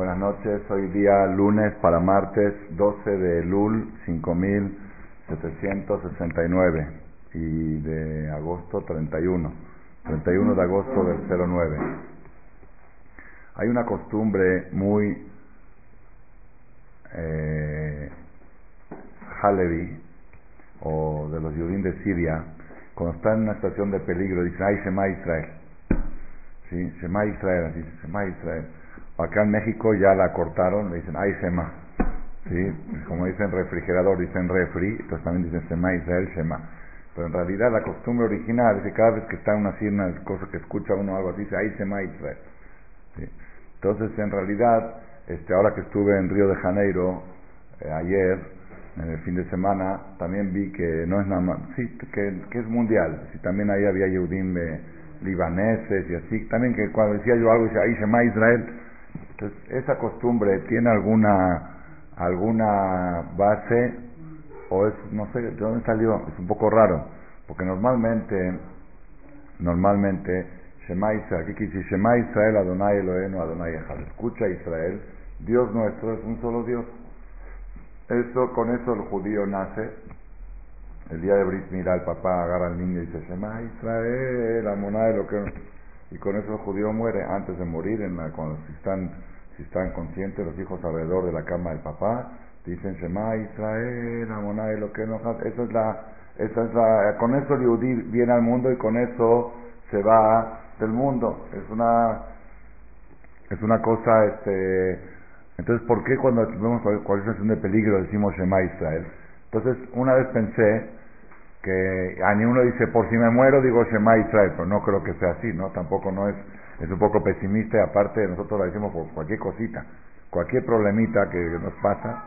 Buenas noches, hoy día lunes para martes 12 de Lul 5769 y de agosto 31, 31 de agosto del 09. Hay una costumbre muy eh, Halevi o de los judíos de Siria, cuando están en una situación de peligro, dicen, ay, Shema Israel. ¿Sí? Shema Israel, así, Shema Israel Acá en México ya la cortaron, le dicen ay Shema. ¿Sí? Como dicen refrigerador, dicen refri, entonces también dicen Shema Israel, Shema. Pero en realidad la costumbre original es que cada vez que está una así, una cosa que escucha uno algo así, dice ay Shema Israel. ¿Sí? Entonces en realidad, este, ahora que estuve en Río de Janeiro, eh, ayer, en el fin de semana, también vi que no es nada más, sí, que, que es mundial, sí, también ahí había Yehudim eh, libaneses y así, también que cuando decía yo algo, dice ahí Shema Israel, entonces, ¿esa costumbre tiene alguna, alguna base o es, no sé, de dónde salió? Es un poco raro, porque normalmente, normalmente, Shema Israel, aquí dice Shema Israel, Adonai Elohenu, Adonai Echad. Escucha Israel, Dios nuestro es un solo Dios. Eso, con eso el judío nace. El día de Brit mira el papá agarra al niño y dice Shema Israel, Amonai lo que y con eso el judío muere antes de morir en la, cuando están están conscientes los hijos alrededor de la cama del papá, dicen Shema Israel, Amonai, lo que esa es la, esa es la, con eso el viene al mundo y con eso se va del mundo. Es una, es una cosa, este, entonces, ¿por qué cuando vemos cualquier situación de peligro decimos Shema Israel? Entonces, una vez pensé que a ni uno dice, por si me muero, digo Shema Israel, pero no creo que sea así, ¿no? Tampoco no es es un poco pesimista y aparte nosotros lo decimos por cualquier cosita, cualquier problemita que nos pasa,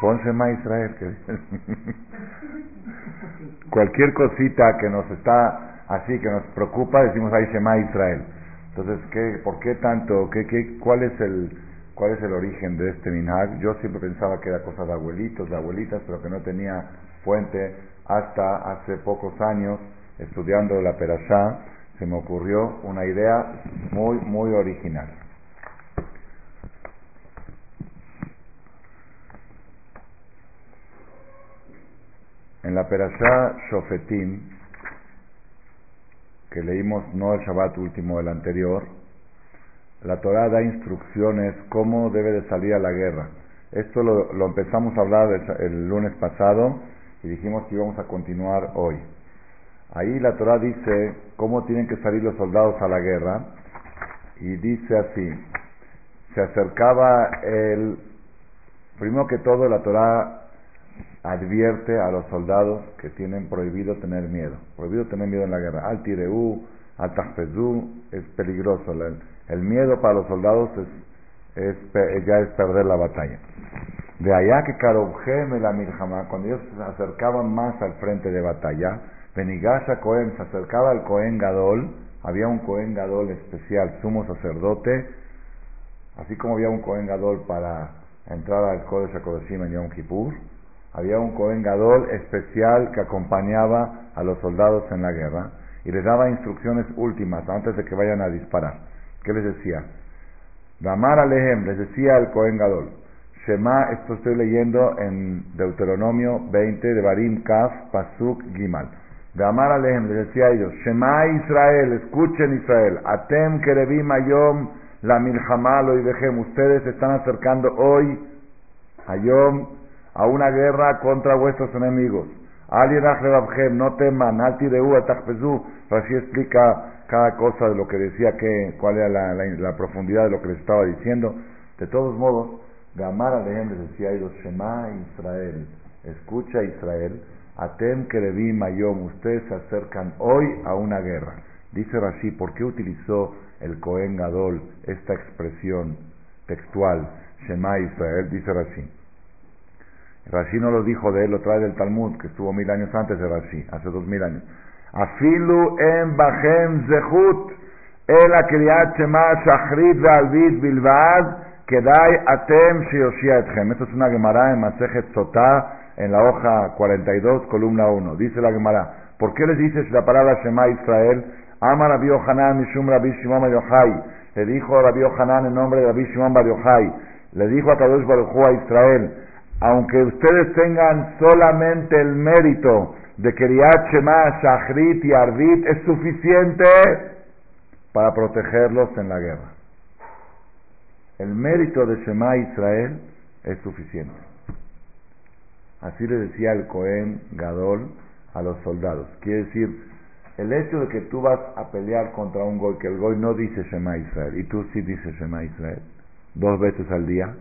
ponse más Israel. Que cualquier cosita que nos está así, que nos preocupa, decimos ahí Shema Israel. Entonces, ¿qué, ¿por qué tanto? ¿Qué, qué, cuál, es el, ¿Cuál es el origen de este minhag? Yo siempre pensaba que era cosa de abuelitos, de abuelitas, pero que no tenía fuente hasta hace pocos años estudiando la Perashá se me ocurrió una idea muy, muy original. En la Perashá Shofetim, que leímos no el Shabbat último, el anterior, la Torah da instrucciones cómo debe de salir a la guerra. Esto lo, lo empezamos a hablar el lunes pasado y dijimos que íbamos a continuar hoy. Ahí la Torah dice cómo tienen que salir los soldados a la guerra y dice así, se acercaba el, primero que todo la Torah advierte a los soldados que tienen prohibido tener miedo, prohibido tener miedo en la guerra, al tireu, al tajpezú, es peligroso, el, miedo para los soldados es, ya es perder la batalla. De allá que Karobjem la Mirjama, cuando ellos se acercaban más al frente de batalla, Benigasha Cohen se acercaba al Cohen Gadol, había un Cohen Gadol especial, sumo sacerdote, así como había un Cohen Gadol para entrar al Kodesh HaKodeshim en Yom Kippur, había un Cohen Gadol especial que acompañaba a los soldados en la guerra y les daba instrucciones últimas antes de que vayan a disparar. ¿Qué les decía? Damar Alehem, les decía al Cohen Gadol, Shema, esto estoy leyendo en Deuteronomio 20 de Barim Kaf, Pasuk Gimal. De Amar Alejem, les decía a ellos, Shema Israel, escuchen Israel, Atem Kerebim Ayom, la Milhamalo y Vejem, ustedes están acercando hoy, Ayom, a una guerra contra vuestros enemigos. Alien no teman, Altireu, Atachpezu, así explica cada cosa de lo que decía, que, cuál era la, la, profundidad de lo que les estaba diciendo. De todos modos, de Amar Alejem les decía a ellos, Shema Israel, escucha Israel, Atem Kerevi Mayom, ustedes se acercan hoy a una guerra. Dice Rashi, ¿por qué utilizó el Cohen Gadol esta expresión textual? Shema Israel, dice Rashi. Rashi no lo dijo de él, lo trae del Talmud, que estuvo mil años antes de Rashi, hace dos mil años. Afilu en Bahem Zehut, el Akriat Shema Shachrit Alvid Bilvad, Kedai Atem Shioshiatchem. Esto es una Gemara en Masejet Sotah, en la hoja 42, columna 1. Dice la Gemara, ¿por qué les dices la palabra Shema Israel? Ama Rabbi Yohanan Mishum Rabbi Shimon Yochai, le dijo a Rabbi Hanan en nombre de Rabbi Shimon Bar Yochai, le dijo a Kadosh Baruj a Israel, aunque ustedes tengan solamente el mérito de que Shema, Shachrit y Arvit es suficiente para protegerlos en la guerra. El mérito de Shema Israel es suficiente. Así le decía el Cohen Gadol a los soldados. Quiere decir, el hecho de que tú vas a pelear contra un goy, que el goy no dice Shema Israel, y tú sí dices Shema Israel, dos veces al día,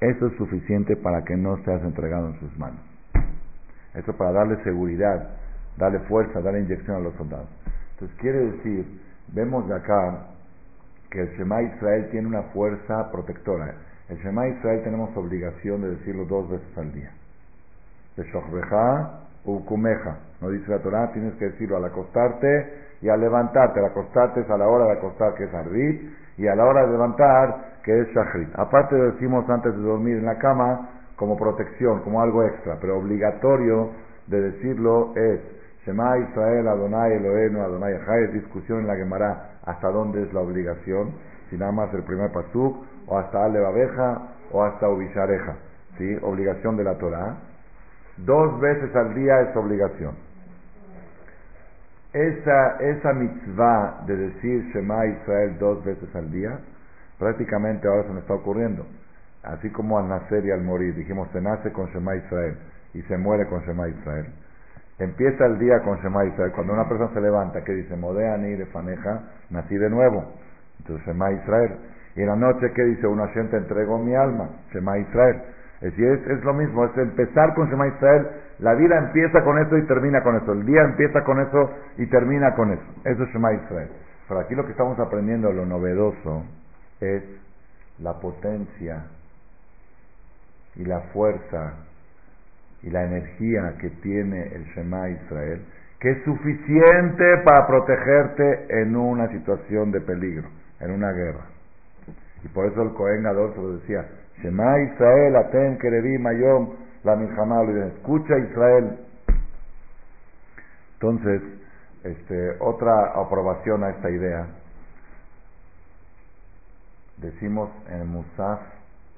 eso es suficiente para que no seas entregado en sus manos. Eso para darle seguridad, darle fuerza, darle inyección a los soldados. Entonces quiere decir, vemos de acá que el Shema Israel tiene una fuerza protectora. El Shema Israel tenemos obligación de decirlo dos veces al día. No dice la Torah, tienes que decirlo al acostarte y al levantarte. Al acostarte es a la hora de acostar, que es Arbit, y a la hora de levantar, que es Shachrit. Aparte lo decimos antes de dormir en la cama, como protección, como algo extra, pero obligatorio de decirlo es Shema Israel, Adonai Eloheinu, Adonai Echai, es discusión en la Gemara hasta dónde es la obligación, si nada más el primer pasuk, o hasta Ale Babeja, o hasta Ubishareja, ¿sí? Obligación de la Torah. Dos veces al día es obligación. Esa, esa mitzvah de decir Shema Israel dos veces al día, prácticamente ahora se me está ocurriendo. Así como al nacer y al morir, dijimos se nace con Shema Israel y se muere con Shema Israel. Empieza el día con Shema Israel. Cuando una persona se levanta, que dice Modeani de Faneja, nací de nuevo. Entonces Shema Israel. Y en la noche, ¿qué dice? Una gente entregó mi alma, Shema Israel. Es decir, es, lo mismo, es empezar con Shema Israel. La vida empieza con eso y termina con eso. El día empieza con eso y termina con eso. Eso es Shema Israel. Pero aquí lo que estamos aprendiendo, lo novedoso, es la potencia y la fuerza y la energía que tiene el Shema Israel, que es suficiente para protegerte en una situación de peligro, en una guerra. Y por eso el Cohen Gadol se lo decía, Shema Israel, Atem Mayom, la escucha Israel. Entonces, este, otra aprobación a esta idea, decimos en el Musaf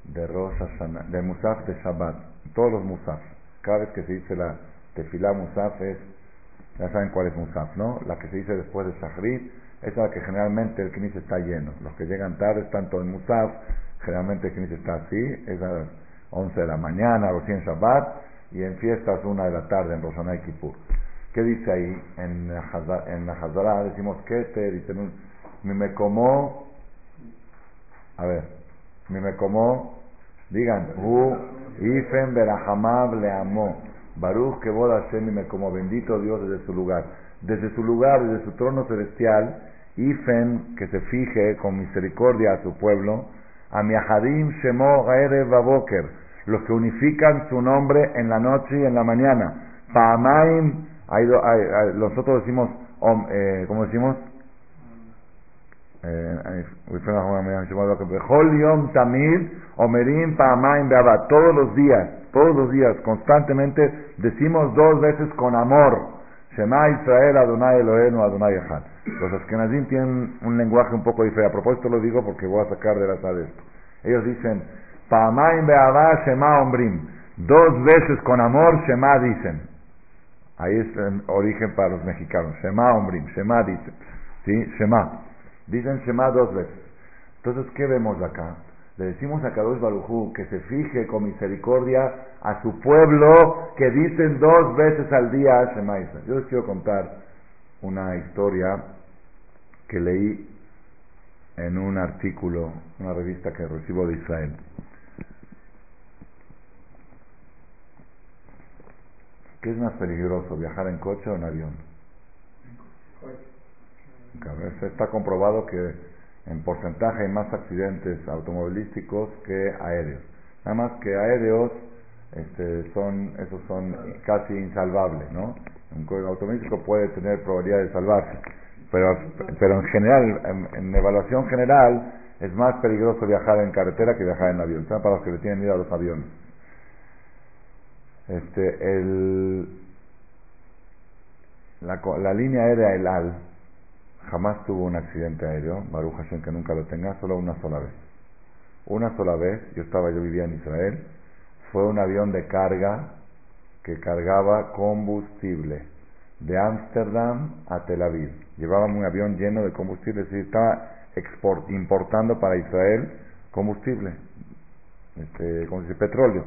de Rosh Hashanah, de Musaf de Shabbat, todos los Musaf, cada vez que se dice la tefilá Musaf es, ya saben cuál es Musaf, ¿no? La que se dice después de Shahrit, es la que generalmente el Knis está lleno. Los que llegan tarde están todo en Musaf, Generalmente el está así, es a las 11 de la mañana, en Shabbat, y en fiestas una de la tarde en Rosana y Kippur. ¿Qué dice ahí? En la Hazara decimos que te dice, mi me como, a ver, mi me como, digan, hu, ifen berahamab le amó, baruch que boda mi me como, bendito Dios desde su lugar. Desde su lugar, desde su trono celestial, ifen, que se fije con misericordia a su pueblo, Amiahadim Shemo Gaere Baboker, los que unifican su nombre en la noche y en la mañana. Paamaim, nosotros decimos, eh, ¿cómo decimos? Eh, todos los días, todos los días, constantemente decimos dos veces con amor. Shema Israel Adonai Eloheinu Adonai Echad. Los Ashkenazim tienen un lenguaje un poco diferente. A propósito lo digo porque voy a sacar de la sala esto. Ellos dicen, Pa'amaim Be'avá Shema Ombrim. Dos veces con amor Shema dicen. Ahí es el origen para los mexicanos. Shema Ombrim. Shema dicen. ¿Sí? Shema. Dicen Shema dos veces. Entonces, ¿qué vemos acá? Le decimos a Kadosh Barujú que se fije con misericordia a su pueblo que dicen dos veces al día Shema Israel. Yo les quiero contar una historia que leí en un artículo, una revista que recibo de Israel. ¿Qué es más peligroso, viajar en coche o en avión? Está comprobado que en porcentaje hay más accidentes automovilísticos que aéreos. Nada más que aéreos este, son, esos son casi insalvables, ¿no? Un automovilístico puede tener probabilidad de salvarse, pero, pero en general, en, evaluación general, es más peligroso viajar en carretera que viajar en avión. Para los que le tienen miedo a los aviones. Este, el, la, la línea aérea El Al jamás tuvo un accidente aéreo, Baruch Hashem que nunca lo tenga, solo una sola vez. Una sola vez, yo estaba, yo vivía en Israel, fue un avión de carga que cargaba combustible de Ámsterdam a Tel Aviv. Llevaba un avión lleno de combustible, es decir, estaba export, importando para Israel combustible, este, como dice, petróleo.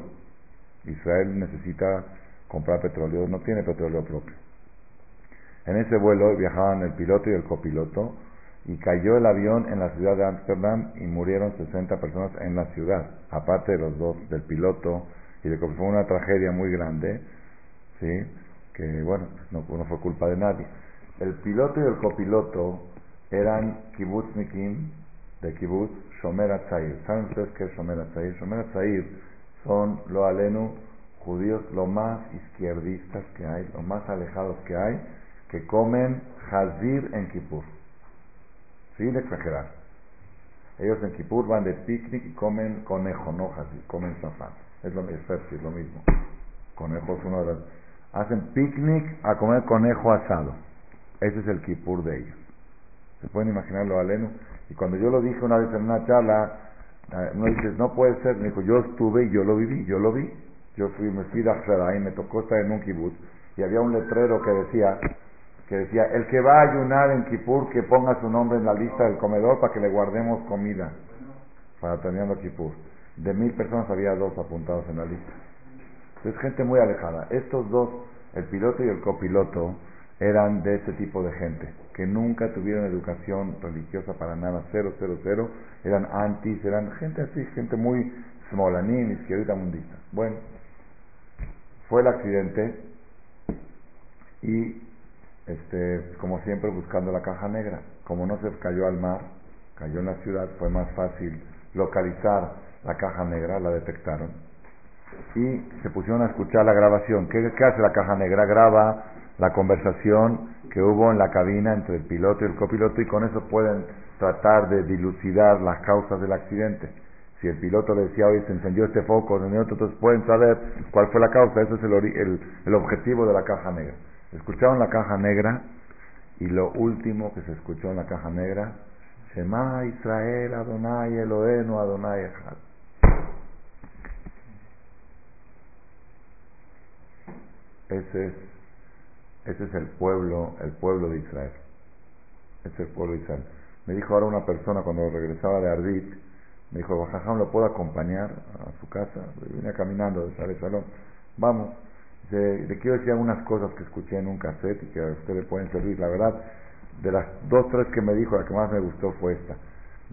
Israel necesita comprar petróleo, no tiene petróleo propio. En ese vuelo viajaban el piloto y el copiloto y cayó el avión en la ciudad de Ámsterdam y murieron 60 personas en la ciudad, aparte de los dos, del piloto y de que fue una tragedia muy grande, ¿sí? que bueno, no, fue culpa de nadie. El piloto y el copiloto eran kibbutznikim de kibbutz Shomer Atzair. ¿Saben ustedes qué es Shomer Atzair? Shomer son, lo alenu, judíos lo más izquierdistas que hay, lo más alejados que hay, que comen hazir en Kippur. Sin exagerar. Ellos en Kippur van de picnic y comen conejo, no hazir, comen zafán. Es lo, mismo. Conejo es uno de los... Hacen picnic a comer conejo asado. Ese es el Kippur de ellos. ¿Se pueden imaginar lo aleno? Y cuando yo lo dije una vez en una charla, eh, uno dice, no puede ser. Me dijo, yo estuve y yo lo viví, yo lo vi. Yo fui, me fui de y me tocó estar en un kibbutz y había un letrero que decía, que decía, el que va a ayunar en Kippur, que ponga su nombre en la lista del comedor para que le guardemos comida para terminando Kippur. De mil personas había dos apuntados en la lista. Es gente muy alejada. Estos dos, el piloto y el copiloto, eran de ese tipo de gente, que nunca tuvieron educación religiosa para nada, cero, cero, cero, eran antis, eran gente así, gente muy smolanín, izquierdita mundista. Bueno, fue el accidente y, este, como siempre, buscando la caja negra. Como no se cayó al mar, cayó en la ciudad, fue más fácil localizar la caja negra, la detectaron y se pusieron a escuchar la grabación. ¿Qué, hace la caja negra? Graba la conversación que hubo en la cabina entre el piloto y el copiloto y con eso pueden tratar de dilucidar las causas del accidente. Si el piloto le decía, hoy se encendió este foco, entonces pueden saber cuál fue la causa. Ese es el objetivo de la caja negra. Escucharon la caja negra y lo último que se escuchó en la caja negra, Shema Israel Adonai Adonai Echad. Ese es ese es el pueblo, el pueblo de Israel. Ese es el pueblo de Israel. Me dijo ahora una persona cuando regresaba de Ardit, me dijo, Bajajam, ¿lo puedo acompañar a su casa? Vine caminando de Sare Salón. Vamos. le quiero decir algunas cosas que escuché en un cassette y que a usted le pueden servir. La verdad, de las dos, tres que me dijo, la que más me gustó fue esta.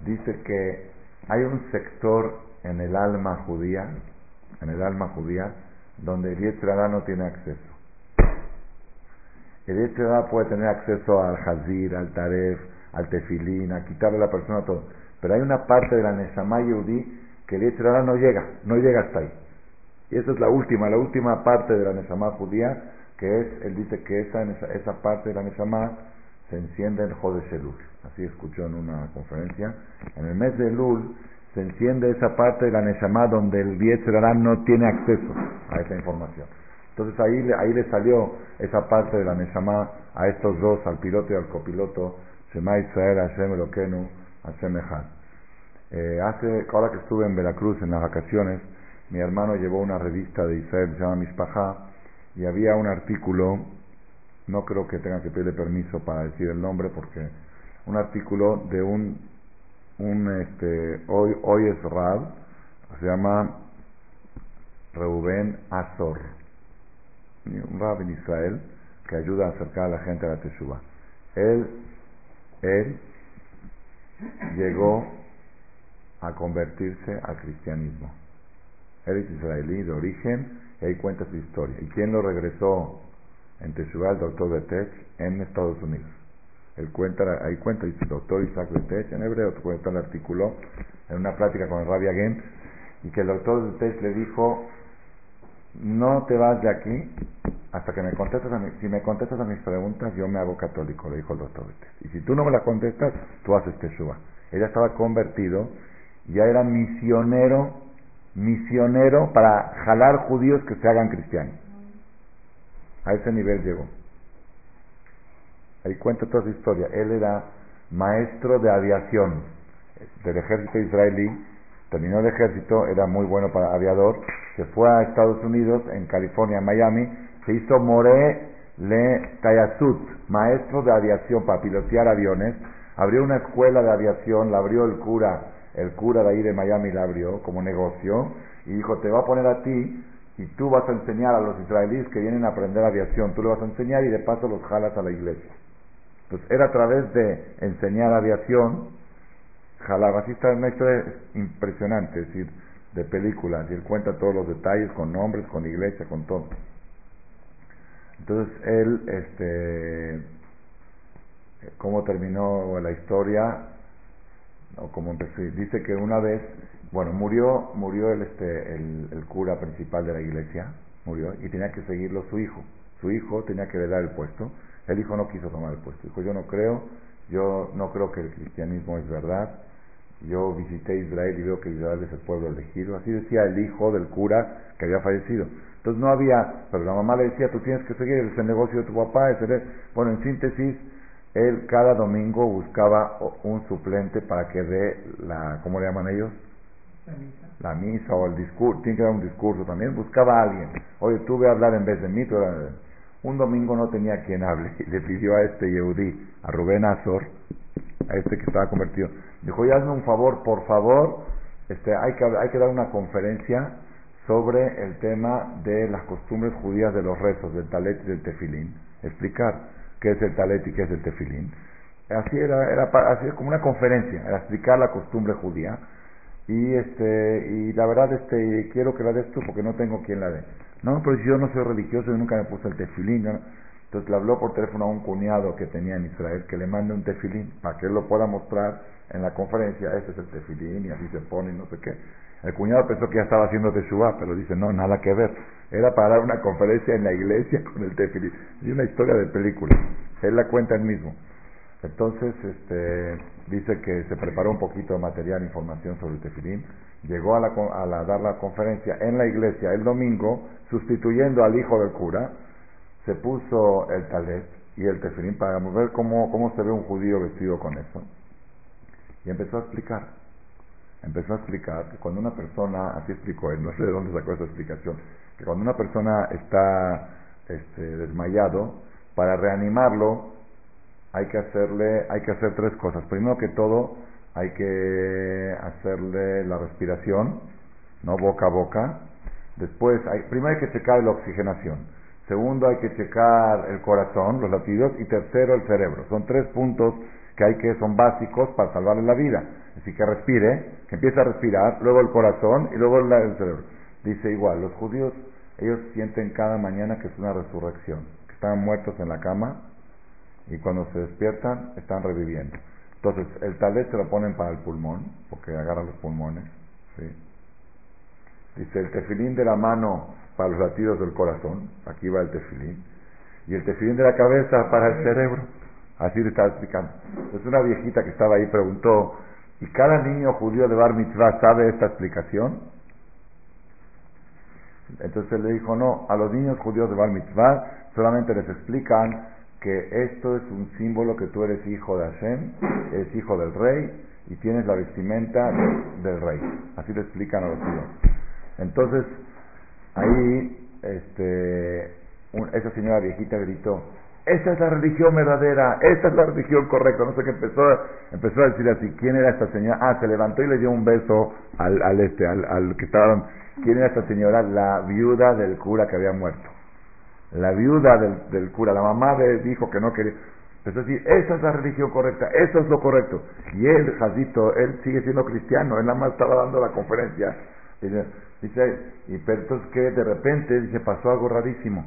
Dice que hay un sector en el alma judía, en el alma judía, donde el Yetzirah no tiene acceso. El Yetzirah puede tener acceso al Hazir, al Taref, al Tefilín, a quitarle a la persona todo. Pero hay una parte de la Neshama Yehudi que el Yetzirah no llega, no llega hasta ahí. Y esa es la última, la última parte de la Neshama judía, que es, él dice que esa, esa parte de la Neshama se enciende en Jodesh Elul. Así escuchó en una conferencia. En el mes de Elul se enciende esa parte de la Neshama donde el Yetzirah no tiene acceso a esa información. Entonces ahí, ahí le salió esa parte de la Neshama a estos dos, al piloto y al copiloto, Shema Israel, Hashem Elokenu, Hashem Echad. Eh, hace, ahora que estuve en Veracruz en las vacaciones, mi hermano llevó una revista de Israel, se llama Mishpaha, y había un artículo, no creo que tenga que pedirle permiso para decir el nombre, porque un artículo de un, un este, hoy, hoy es Rab, se llama Reuben Azor un rab en Israel que ayuda a acercar a la gente a la Teshuvah. Él, él llegó a convertirse al cristianismo. Es israelí de origen y ahí cuenta su historia. ¿Y quién lo regresó en Teshuvah? El doctor Betech en Estados Unidos. Él cuenta, ahí cuenta, dice doctor Isaac Betech en hebreo, cuenta el artículo en una plática con el Rabbi Again, y que el doctor Betech le dijo, no te vas de aquí hasta que me contestes a si me contestas a mis preguntas, yo me hago católico, le dijo el doctor Y si tú no me la contestas, tú haces Teshua. Ella estaba convertido, ya era misionero, misionero para jalar judíos que se hagan cristianos. A ese nivel llegó. Ahí cuenta toda su historia. Él era maestro de aviación del ejército israelí, terminó el ejército, era muy bueno para aviador, se fue a Estados Unidos, en California, Miami, se hizo More Le Tayasut, maestro de aviación para pilotear aviones, abrió una escuela de aviación, la abrió el cura, el cura de ahí de Miami la abrió como negocio, y dijo, te va a poner a ti y tú vas a enseñar a los israelíes que vienen a aprender aviación, tú le vas a enseñar y de paso los jalas a la iglesia. Entonces era a través de enseñar aviación, jalaba, así está una historia impresionante, es decir, de películas, y él cuenta todos los detalles con nombres, con iglesia, con todo. Entonces él, este, cómo terminó la historia, o empezó, dice que una vez bueno, murió, murió el, este, el, cura principal de la iglesia, murió, y tenía que seguirlo su hijo. Su hijo tenía que heredar el puesto. El hijo no quiso tomar el puesto. Dijo, yo no creo, yo no creo que el cristianismo es verdad. Yo visité Israel y veo que Israel es el pueblo elegido. Así decía el hijo del cura que había fallecido. Entonces no había, pero la mamá le decía, tú tienes que seguir, es el negocio de tu papá. Es Bueno, en síntesis, él cada domingo buscaba un suplente para que dé la, ¿cómo le llaman ellos? La misa. o el discurso, tiene que dar un discurso también. Buscaba a alguien. Oye, tú ve a hablar en vez de mí. Un domingo no tenía quien hable. Y le pidió a este Yehudí, a Rubén Azor, a este que estaba convertido. Dijo, oye, hazme un favor, por favor. Este, hay, que, hay que dar una conferencia sobre el tema de las costumbres judías de los rezos, del talet y del tefilín. Explicar qué es el talet y qué es el tefilín. Así era, era así como una conferencia, era explicar la costumbre judía. Y este y la verdad este quiero que la des tú porque no tengo quien la dé. No pero yo no soy religioso y nunca me puse el tefilín entonces le habló por teléfono a un cuñado que tenía en Israel que le mande un tefilín para que él lo pueda mostrar en la conferencia este es el tefilín y así se pone y no sé qué el cuñado pensó que ya estaba haciendo teshuvah pero dice no nada que ver. Era para dar una conferencia en la iglesia con el tefilín y una historia de película. Él la cuenta él mismo. Entonces, este, dice que se preparó un poquito de material, información sobre el tefilín, llegó a, la, a dar la conferencia en la iglesia el domingo, sustituyendo al hijo del cura, se puso el talet y el tefilín para ver cómo, cómo se ve un judío vestido con eso. Y empezó a explicar, empezó a explicar que cuando una persona, así explicó él, no sé de dónde sacó esa explicación, que cuando una persona está este, desmayado, para reanimarlo hay que hacerle, hay que hacer tres cosas. Primero que todo, hay que hacerle la respiración, no boca a boca. Después, hay, primero hay que checar la oxigenación. Segundo, hay que checar el corazón, los latidos. Y tercero, el cerebro. Son tres puntos que hay que, son básicos para salvarle la vida. Así que respire, que empiece a respirar, luego el corazón y luego el cerebro. Dice igual, los judíos, ellos sienten cada mañana que es una resurrección, que están muertos en la cama y cuando se despiertan están reviviendo. Entonces, el talet se lo ponen para el pulmón, porque agarra los pulmones. Dice, el tefilín de la mano para los latidos del corazón, aquí va el tefilín, y el tefilín de la cabeza para el cerebro. Así le estaba explicando. Entonces, una viejita que estaba ahí preguntó, ¿y cada niño judío de Bar Mitzvah sabe esta explicación? Entonces le dijo, no, a los niños judíos de Bar Mitzvah solamente les explican que esto es un símbolo que tú eres hijo de Hashem, eres hijo del rey y tienes la vestimenta del rey. Así le explican a los hijos. Entonces, ahí, este, esa señora viejita gritó, esa es la religión verdadera, esa es la religión correcta. No sé qué empezó, empezó a decir así, ¿quién era esta señora? Ah, se levantó y le dio un beso al, al este, al, que estaban, ¿quién era esta señora? La viuda del cura que había muerto la viuda del, cura, la mamá de, dijo que no quería. Empezó a decir, esa es la religión correcta, eso es lo correcto. Y él, Jadito, él sigue siendo cristiano, él nada más estaba dando la conferencia. Dice, dice y pero entonces que de repente dice, pasó algo rarísimo.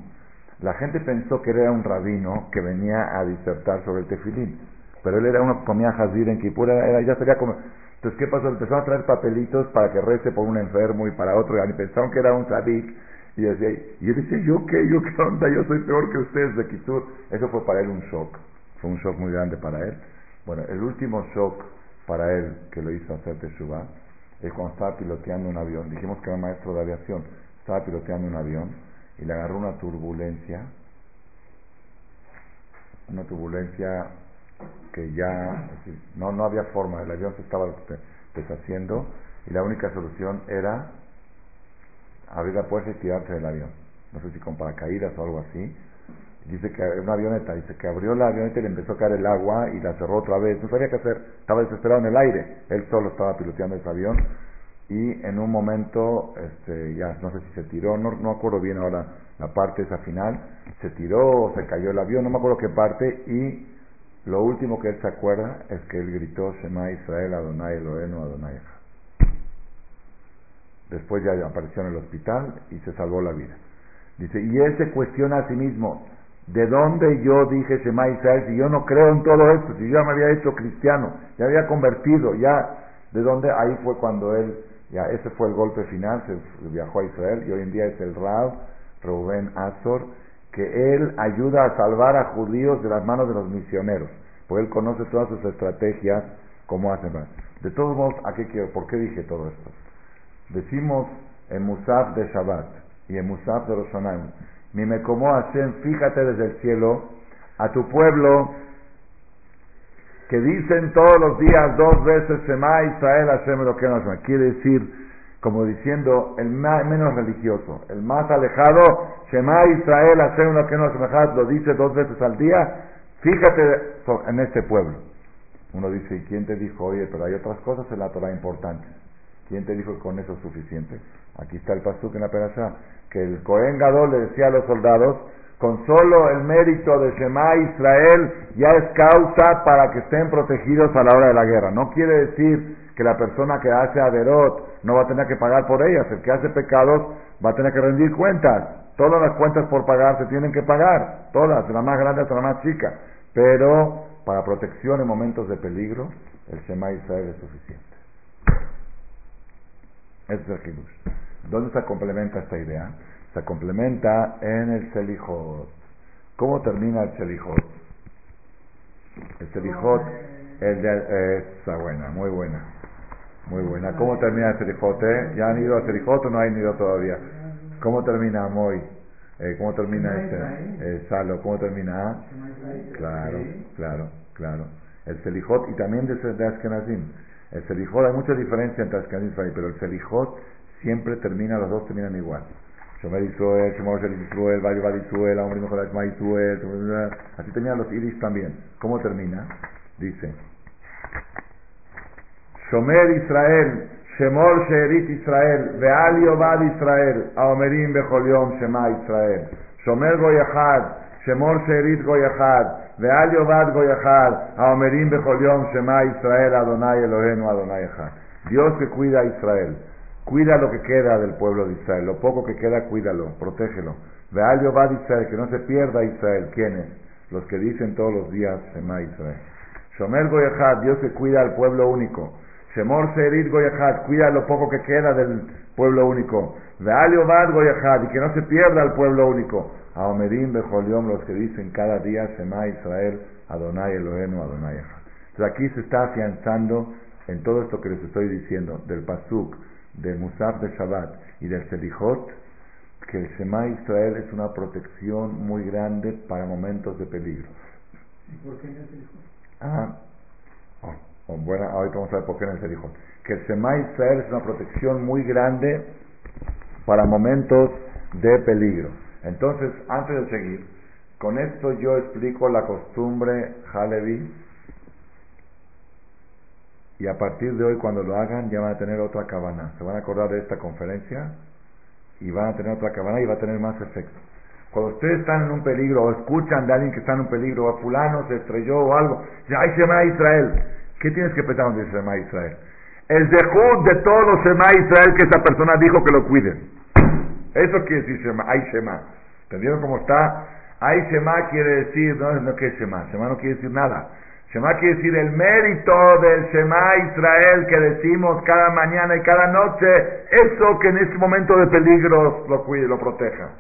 La gente pensó que era un rabino que venía a disertar sobre el tefilín. Pero él era uno que comía jazir en Kipur, era, ya sería como... Entonces, ¿qué pasó? Empezó a traer papelitos para que rece por un enfermo y para otro. Y pensaron que era un sadik y, decía, y yo decía, ¿yo qué? ¿Yo qué onda? Yo soy peor que ustedes de Kitur. Eso fue para él un shock. Fue un shock muy grande para él. Bueno, el último shock para él que lo hizo hacer Teshuvah es cuando estaba piloteando un avión. Dijimos que era maestro de aviación. Estaba piloteando un avión y le agarró una turbulencia. Una turbulencia que ya no, no había forma, el avión se estaba deshaciendo y la única solución era abrir la puerta y tirarse del avión. No sé si con paracaídas o algo así. Dice que una avioneta, dice que abrió la avioneta y le empezó a caer el agua y la cerró otra vez. No sabía qué hacer, estaba desesperado en el aire. Él solo estaba piloteando ese avión y en un momento, este, ya no sé si se tiró, no, no acuerdo bien ahora la parte esa final, se tiró, se cayó el avión, no me acuerdo qué parte y lo último que él se acuerda es que él gritó Shema Israel Adonai Elohenu Adonai Después ya apareció en el hospital y se salvó la vida. Dice, y él se cuestiona a sí mismo, ¿de dónde yo dije Shema Israel si yo no creo en todo esto? Si yo ya me había hecho cristiano, ya había convertido, ya, ¿de dónde? Ahí fue cuando él, ya ese fue el golpe final, se viajó a Israel y hoy en día es el Rab, Rubén Azor, que él ayuda a salvar a judíos de las manos de los misioneros, porque él conoce todas sus estrategias, cómo hacen. De todos modos, ¿a qué quiero? ¿Por qué dije todo esto? Decimos en Musaf de Shabbat y en Musaf de Roshanan, mi me como Hashem, fíjate desde el cielo a tu pueblo que dicen todos los días dos veces Shema Israel Hashem lo que no Quiere decir como diciendo el menos religioso, el más alejado, Shema Israel, hacer uno que no lo dice dos veces al día, fíjate en este pueblo. Uno dice, ¿y quién te dijo, oye, pero hay otras cosas en la Torah importantes? ¿Quién te dijo que con eso es suficiente? Aquí está el pasuk en la perasha, que el Cohen Gadol le decía a los soldados, con solo el mérito de Shema Israel ya es causa para que estén protegidos a la hora de la guerra. No quiere decir que la persona que hace aderot no va a tener que pagar por ellas. El que hace pecados va a tener que rendir cuentas. Todas las cuentas por pagar se tienen que pagar. Todas, de la más grande hasta la más chica. Pero para protección en momentos de peligro, el Shema Israel es suficiente. Ese es el ¿Dónde se complementa esta idea? Se complementa en el Selijot. ¿Cómo termina el Selijot? El Selijot, el de, esa buena, muy buena. Muy buena. ¿Cómo termina el Serijote? ¿Ya han ido a Serijot o no han ido todavía? ¿Cómo termina Moy? Eh, ¿Cómo termina este? Eh, Salo, ¿cómo termina? Claro, claro, claro. El Selijot y también de, de Ashkenazim. El Selijot, hay mucha diferencia entre Ashkenazim y Israel, pero el Selijot siempre termina, los dos terminan igual. Shomer Israel, Shomer Israel, Vayu Israel, Amrim Shema Israel, así terminan los Iris también. ¿Cómo termina? Dice, Shomer Israel, Shemor Sheerit Israel, Veal Yovad Israel, Aomerim Bechol Shema Israel. Shomer Goyachad, Shemor Sheerit Goyachad, Veal Yovad Goyachad, Aomerim Bechol Shema Israel, Adonai Elohenu Adonai Echad. Dios que cuida a Israel. Cuida lo que queda del pueblo de Israel. Lo poco que queda, cuídalo, protégelo. Veal Yovad Israel, que no se pierda Israel. ¿Quiénes? Los que dicen todos los días Shema Israel. Shomer Goyachad, Dios que cuida al pueblo único. Shemor Serit Goyahad, cuida lo poco que queda del pueblo único. Vealio Bad Goyahad, y que no se pierda el pueblo único. Aomerim Bejoliom, los que dicen cada día Shema Israel, Adonai Elohenu, Adonai. Entonces aquí se está afianzando en todo esto que les estoy diciendo, del Pasuk, del Musaf de Shabbat y del Selichot, que el Shema Israel es una protección muy grande para momentos de peligro. ¿Y por qué en el Selichot? Ah, bueno, ahorita vamos a ver por qué no se dijo. Que el Shema Israel es una protección muy grande para momentos de peligro. Entonces, antes de seguir, con esto yo explico la costumbre Halevi y a partir de hoy cuando lo hagan ya van a tener otra cabana. Se van a acordar de esta conferencia y van a tener otra cabana y va a tener más efecto. Cuando ustedes están en un peligro o escuchan de alguien que está en un peligro o a fulano se estrelló o algo, ya hay Shema Israel. ¿Qué tienes que pensar cuando dice Shema Israel? El dejud de todos los Shema Israel que esa persona dijo que lo cuiden. Eso quiere decir Shema, hay Shema. ¿Entendieron cómo está? Hay Shema quiere decir, no, no que es Shema, Shema no quiere decir nada. Shema quiere decir el mérito del Shema Israel que decimos cada mañana y cada noche, eso que en este momento de peligro lo cuide, lo proteja.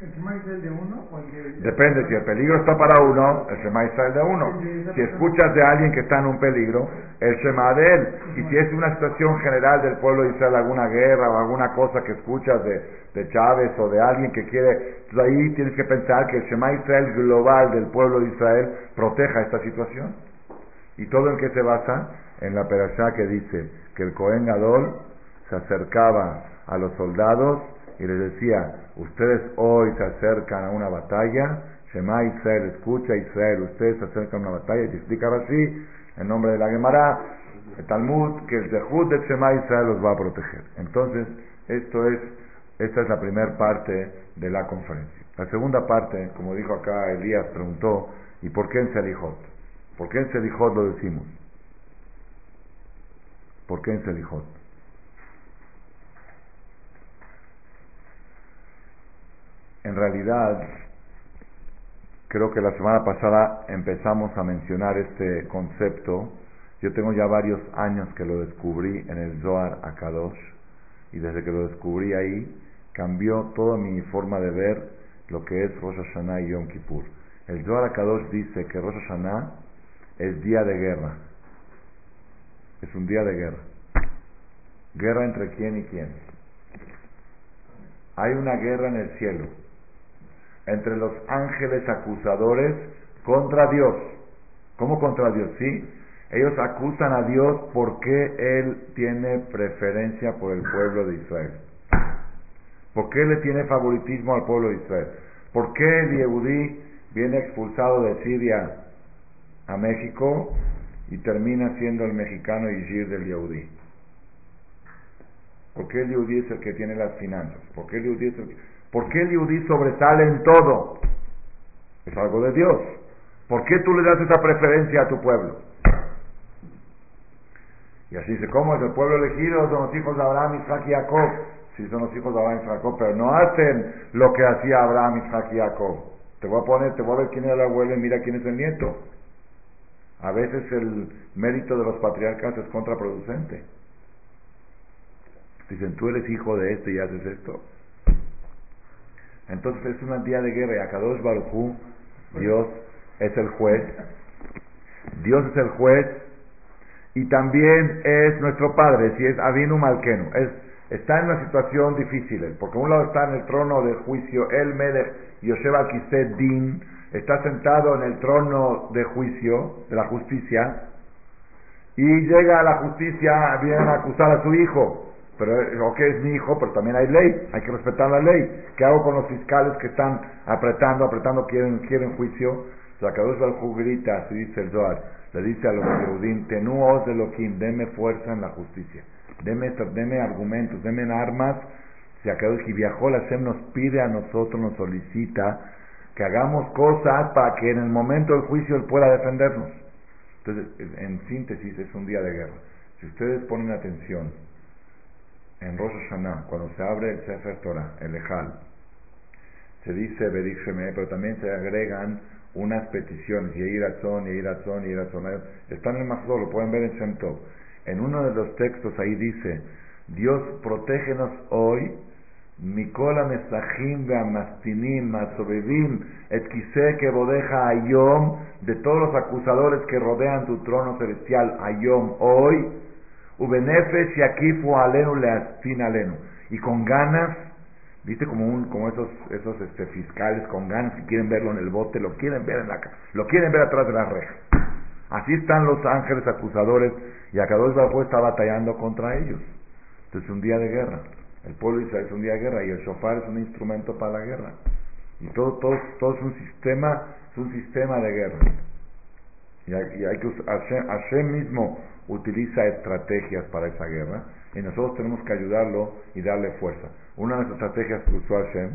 ¿El Shema Israel de uno o el de.? Depende, si el peligro está para uno, el Shema Israel de uno. Si escuchas de alguien que está en un peligro, el Shema de él. Y si es una situación general del pueblo de Israel, alguna guerra o alguna cosa que escuchas de, de Chávez o de alguien que quiere, pues ahí tienes que pensar que el Shema Israel global del pueblo de Israel proteja esta situación. ¿Y todo en qué se basa? En la perashá que dice que el Cohen Gadol se acercaba a los soldados y les decía, ustedes hoy se acercan a una batalla, Shema Israel, escucha Israel, ustedes se acercan a una batalla, y explica así, en nombre de la Gemara, el Talmud, que el Zehut de Shema Israel los va a proteger. Entonces, esto es, esta es la primera parte de la conferencia. La segunda parte, como dijo acá Elías, preguntó, ¿y por qué en Selijot? ¿Por qué en Selijot lo decimos? ¿Por qué en Selijot? En realidad, creo que la semana pasada empezamos a mencionar este concepto. Yo tengo ya varios años que lo descubrí en el Zohar Akadosh y desde que lo descubrí ahí cambió toda mi forma de ver lo que es Rosh Hashanah y Yom Kippur. El Zohar Akadosh dice que Rosh Hashanah es día de guerra. Es un día de guerra. ¿Guerra entre quién y quién? Hay una guerra en el cielo entre los ángeles acusadores contra Dios. ¿Cómo contra Dios? Sí, ellos acusan a Dios porque Él tiene preferencia por el pueblo de Israel. ¿Por qué le tiene favoritismo al pueblo de Israel? ¿Por qué el Yehudí viene expulsado de Siria a México y termina siendo el mexicano Yishir del Yehudí? ¿Por qué el Yehudí es el que tiene las finanzas? ¿Por qué el Yehudí es el que... ¿Por qué el Yudí sobresale en todo? Es algo de Dios. ¿Por qué tú le das esa preferencia a tu pueblo? Y así dice, ¿cómo es el pueblo elegido? Son los hijos de Abraham, Isaac y Jacob. Sí, son los hijos de Abraham y Jacob, pero no hacen lo que hacía Abraham, Isaac y Jacob. Te voy a poner, te voy a ver quién era el abuelo y mira quién es el nieto. A veces el mérito de los patriarcas es contraproducente. Dicen, tú eres hijo de este y haces esto. Entonces es un día de guerra y Akadosh Barujú, Dios es el juez. Dios es el juez y también es nuestro Padre, si es Avinu Malkenu. Es, está en una situación difícil, porque un lado está en el trono de juicio, el Melech Yosef al Din, está sentado en el trono de juicio, de la justicia, y llega a la justicia, viene a acusar a su hijo pero ok, es mi hijo, pero también hay ley, hay que respetar la ley. ¿Qué hago con los fiscales que están apretando, apretando, quieren, quieren juicio? Sacados del grita, así dice el Zohar, le dice a los Yehudim, tenuos de Loquim, deme fuerza en la justicia, deme, deme argumentos, deme armas. Si y viajó la Hashem nos pide a nosotros, nos solicita que hagamos cosas para que en el momento del juicio él pueda defendernos. Entonces, en síntesis, es un día de guerra. Si ustedes ponen atención, en Rosh Hashanah, cuando se abre el Sefer Torah, el Ejal, se dice Berisheme, pero también se agregan unas peticiones, Yehirazón, Yehirazón, Yehirazón. Están en el Mahzor, lo pueden ver en Shem En uno de los textos ahí dice, Dios, protégenos hoy, Mikola Mesachim Beamastinim Masobevim Et que bodeja Ayom, de todos los acusadores que rodean tu trono celestial, Ayom, hoy, Ubenefesh Yakifu Alenu Leastin Alenu. Y con ganas, viste como un, como esos, esos este, fiscales con ganas que quieren verlo en el bote, lo quieren ver en la lo quieren ver atrás de la reja. Así están los ángeles acusadores y Akadosh Baruj está batallando contra ellos. Entonces es un día de guerra. El pueblo de Israel es un día de guerra y el shofar es un instrumento para la guerra. Y todo, todo, todo es un sistema, es un sistema de guerra. Y hay, y hay que Hashem mismo utiliza estrategias para esa guerra y nosotros tenemos que ayudarlo y darle fuerza. Una de las estrategias que usó Hashem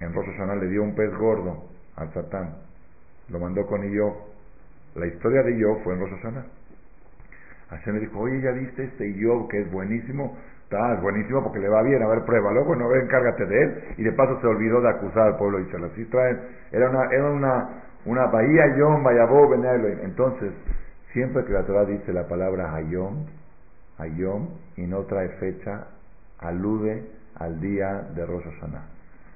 en Rosh Hashanah le dio un pez gordo al Satán, lo mandó con Iyov. La historia de Iyov fue en Rosh Hashanah. Hashem le dijo, oye, ¿ya viste este Iyov que es buenísimo? Está, es buenísimo porque le va bien, a ver, pruébalo, bueno, ve, encárgate de él. Y de paso se olvidó de acusar al pueblo de Israel. Así traen, era una, era una, una bahía Yom, Bayabó, Benelo. Entonces, Siempre que la Torah dice la palabra Hayom, Hayom, y no trae fecha, alude al día de Rosh Hashanah.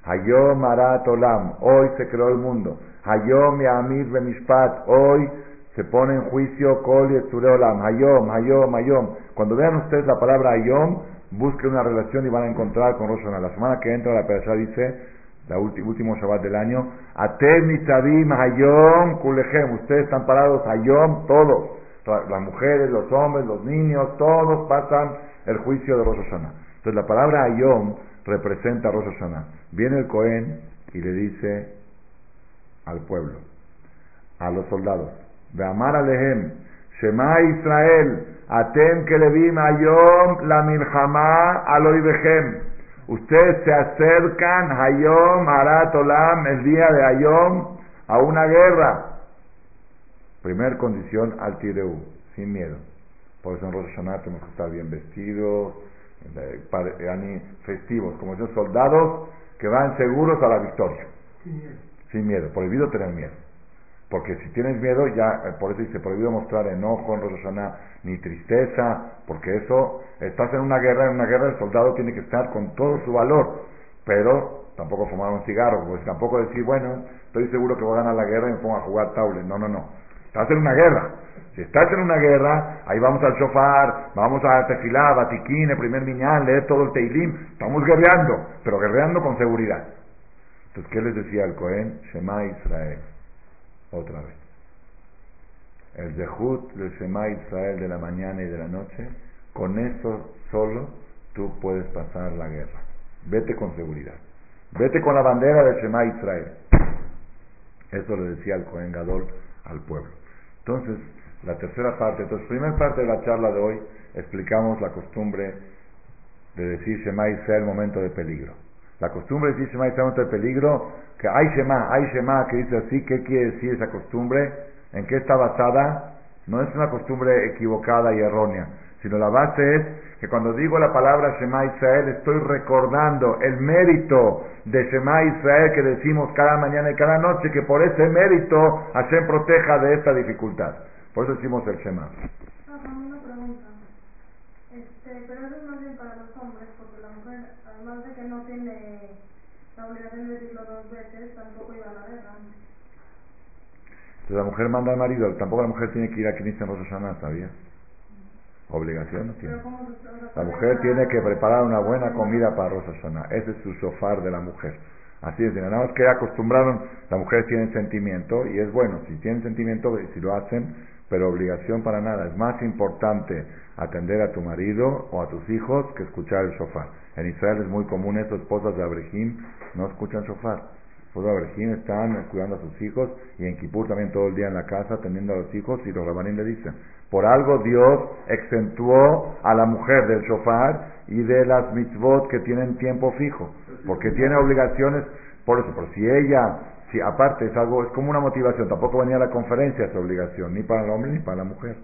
Hayom Arat Olam, hoy se creó el mundo. Hayom Yamir Bemishpat, hoy se pone en juicio Kol Yetzure Olam. Hayom, Hayom, Hayom. Cuando vean ustedes la palabra Hayom, busquen una relación y van a encontrar con Rosh. La semana que entra la persona dice, la último Shabbat del año, Atem Nitzavim Hayom Kulechem, ustedes están parados Hayom, todos, las mujeres, los hombres, los niños, todos pasan el juicio de Rosh Hashanah. Entonces la palabra Hayom representa a Rosh Hashanah. Viene el Cohen y le dice al pueblo, a los soldados, Amar Alehem, Shema Israel, Atem Kelevim Hayom la Milchama Aloibehem. Ustedes se acercan, Hayom, Arat Olam, el día de Hayom, a una guerra. Primer condición, al Tireu, sin miedo. Por eso en Rosh Hashanah tenemos que estar bien vestidos, festivos, como esos soldados que van seguros a la victoria. Sin miedo. Sin miedo. Prohibido tener miedo. Porque si tienes miedo, ya, eh, por eso dice, prohibido mostrar enojo en Rosh ni tristeza, porque eso, estás en una guerra, en una guerra el soldado tiene que estar con todo su valor, pero tampoco fumar un cigarro, pues tampoco decir, bueno, estoy seguro que voy a ganar la guerra y me pongo a jugar table. No, no, no. Estás en una guerra. Si estás en una guerra, ahí vamos al shofar, vamos a tefilá, batiquín, el primer miñal, leer todo el teilim. Estamos guerreando, pero guerreando con seguridad. Entonces, ¿qué les decía el Cohen? Shema Israel otra vez. El Zehut del Shema Israel de la mañana y de la noche, con eso solo tú puedes pasar la guerra. Vete con seguridad. Vete con la bandera del Shema Israel. Eso le decía el Cohen Gadol al pueblo. Entonces, la tercera parte, entonces, primera parte de la charla de hoy, explicamos la costumbre de decir Shema Israel momento de peligro. La costumbre Shema Israel momento de peligro que hay Shema, hay Shema que dice así, ¿qué quiere decir esa costumbre? ¿En qué está basada? No es una costumbre equivocada y errónea, sino la base es que cuando digo la palabra Shema Israel estoy recordando el mérito de Shema Israel que decimos cada mañana y cada noche, que por ese mérito Hashem proteja de esta dificultad. Por eso decimos el Shema. una pregunta. Este, pero eso es más bien para los hombres, además de que no tiene la obligación de decirlo dos veces, tampoco iba a la guerra. Entonces la mujer manda al marido, tampoco la mujer tiene que ir a en Rosh Hashanah, ¿sabías? Obligación no tiene. La mujer tiene que preparar una buena comida para Rosh Hashanah. Ese es su sofá de la mujer. Así es, nada más que acostumbraron, las mujeres tienen sentimiento y es bueno, si tienen sentimiento, si lo hacen, pero obligación para nada. Es más importante atender a tu marido o a tus hijos que escuchar el sofá. En Israel es muy común eso, esposas de Abrejim no escuchan shofar. Esposas de Abrejim están cuidando a sus hijos y en Kippur también todo el día en la casa atendiendo a los hijos y los rabanín le dicen, por algo Dios exentuó a la mujer del shofar y de las mitzvot que tienen tiempo fijo, porque tiene obligaciones, por eso, por si ella, si aparte es algo, es como una motivación, tampoco venía a la conferencia esa obligación, ni para el hombre ni para la mujer.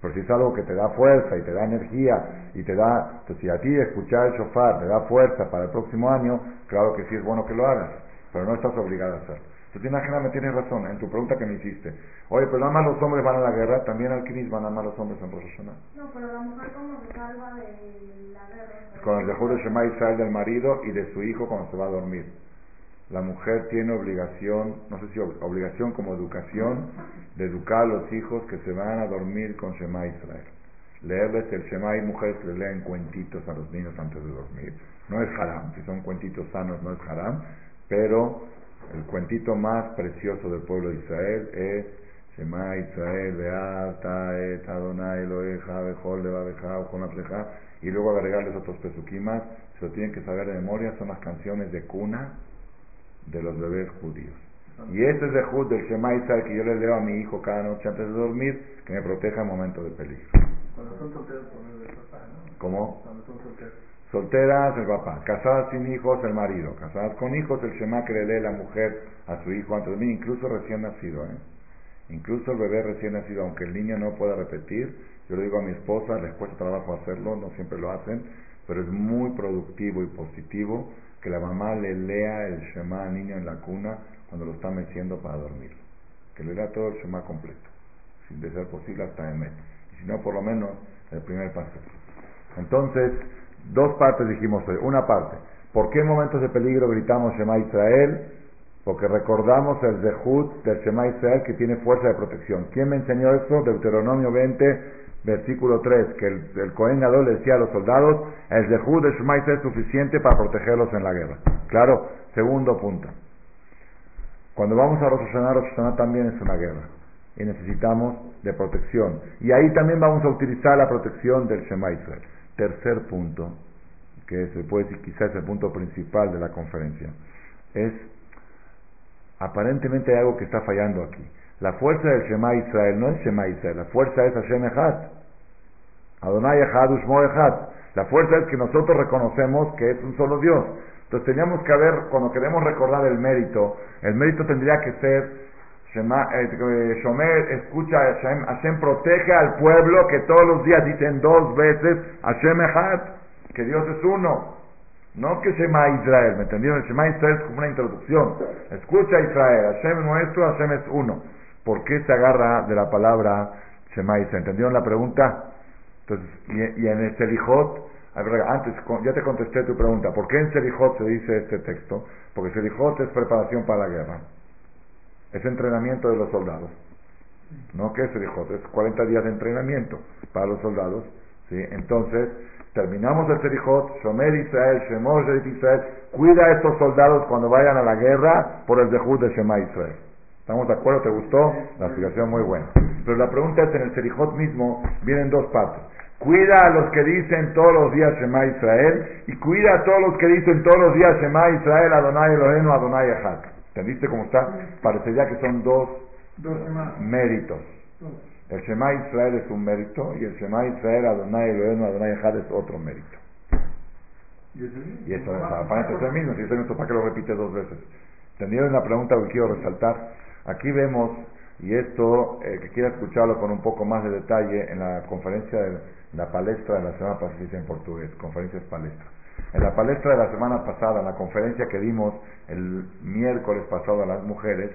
Pero si es algo que te da fuerza y te da energía y te da, entonces si a ti escuchar el shofar te da fuerza para el próximo año, claro que sí es bueno que lo hagas, pero no estás obligado a hacerlo. Entonces, me tienes razón en tu pregunta que me hiciste. Oye, pero nada más los hombres van a la guerra, también al Cris van a más los hombres en Rosh No, pero la mujer como se salva de la guerra. Con el dejó de Shema Israel del marido y de su hijo cuando se va a dormir la mujer tiene obligación, no sé si obligación como educación, de educar a los hijos que se van a dormir con Shema Israel. Leerles el Shema y mujeres que le leen cuentitos a los niños antes de dormir. No es haram, si son cuentitos sanos no es haram, pero el cuentito más precioso del pueblo de Israel es Shema Israel, Beata, Et, Adonai, Eloheja, Bejol, Levabeja, Ojonapleja, y luego agregarles otros pesuquimas, se lo tienen que saber de memoria, son las canciones de cuna de los bebés judíos. Y ese es el jud del Shema Israel que yo le leo a mi hijo cada noche antes de dormir, que me proteja en momentos de peligro. Cuando son solteros, el papá, ¿no? ¿Cómo? Cuando son solteros. Solteras, el papá. Casadas sin hijos, el marido. Casadas con hijos, el Shema que le lee la mujer a su hijo antes de mí, incluso recién nacido, ¿eh? Incluso el bebé recién nacido, aunque el niño no pueda repetir, yo le digo a mi esposa, les cuesta trabajo hacerlo, no siempre lo hacen, pero es muy productivo y positivo que la mamá le lea el Shema al niño en la cuna cuando lo está meciendo para dormir. Que le lea todo el Shema completo, sin de ser posible hasta Emet. Y si no, por lo menos el primer paso. Entonces, dos partes dijimos hoy. Una parte, ¿por qué en momentos de peligro gritamos Shema Israel? Porque recordamos el Zehut del Shema Israel que tiene fuerza de protección. ¿Quién me enseñó esto? Deuteronomio 20, versículo 3, que el, el Cohen le decía a los soldados, el Zehud de Shema es suficiente para protegerlos en la guerra. Claro, segundo punto. Cuando vamos a Rosh Hashanah, también es una guerra. Y necesitamos de protección. Y ahí también vamos a utilizar la protección del Shema Israel. Tercer punto, que se puede decir quizás el punto principal de la conferencia, es aparentemente hay algo que está fallando aquí. La fuerza del Shema Israel no es Shema Israel, la fuerza es Hashem Echad. Adonai Echad, Ushmo Echad. La fuerza es que nosotros reconocemos que es un solo Dios. Entonces teníamos que ver, cuando queremos recordar el mérito, el mérito tendría que ser Shema, eh, Shomer, escucha, Hashem, Hashem protege al pueblo que todos los días dicen dos veces Hashem Echad, que Dios es uno. No que Shema Israel, ¿me entendieron? Shema Israel es como una introducción. Escucha Israel, Hashem nuestro, Hashem es uno. ¿Por qué se agarra de la palabra Shema Israel? ¿Entendieron la pregunta? Entonces, y, en el Selijot, antes ya te contesté tu pregunta, ¿por qué en Selijot se dice este texto? Porque Selijot es preparación para la guerra, es entrenamiento de los soldados. ¿No? ¿Qué es Selijot? Es 40 días de entrenamiento para los soldados. ¿sí? Entonces, terminamos el Selijot, Shomer Israel, Shemor Israel, cuida a estos soldados cuando vayan a la guerra por el dejud de Shema Israel. ¿Estamos de acuerdo? ¿Te gustó? La explicación muy buena. Pero la pregunta es, en el Selijot mismo vienen dos partes. Cuida a los que dicen todos los días Shema Israel y cuida a todos los que dicen todos los días Shema Israel, Adonai Elohenu, Adonai Echad. ¿Entendiste cómo está? Parecería que son dos, méritos. El Shema Israel es un mérito y el Shema Israel, Adonai Elohenu, Adonai Echad es otro mérito. Y eso es aparentemente es el mismo, si es el mismo, ¿para que lo repite dos veces? ¿Entendieron la pregunta que quiero resaltar? Aquí vemos, y esto, eh, que quiera escucharlo con un poco más de detalle, en la conferencia de la palestra de la semana pasada, en portugués, conferencias palestra. En la palestra de la semana pasada, en la conferencia que dimos el miércoles pasado a las mujeres,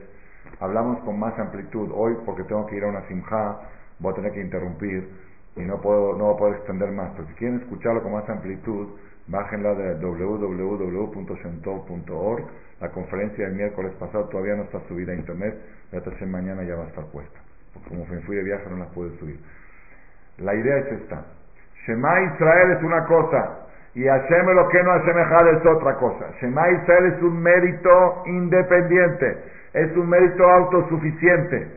hablamos con más amplitud. Hoy, porque tengo que ir a una simja, voy a tener que interrumpir y no puedo, no voy a poder extender más. Pero si quieren escucharlo con más amplitud, bájenla de www.shentov.org la conferencia del miércoles pasado todavía no está subida a internet, la tercera mañana ya va a estar puesta. Porque como fui de viaje no la pude subir. La idea es esta. Shema Israel es una cosa y Hashem lo que no asemejado es otra cosa. Shema Israel es un mérito independiente, es un mérito autosuficiente.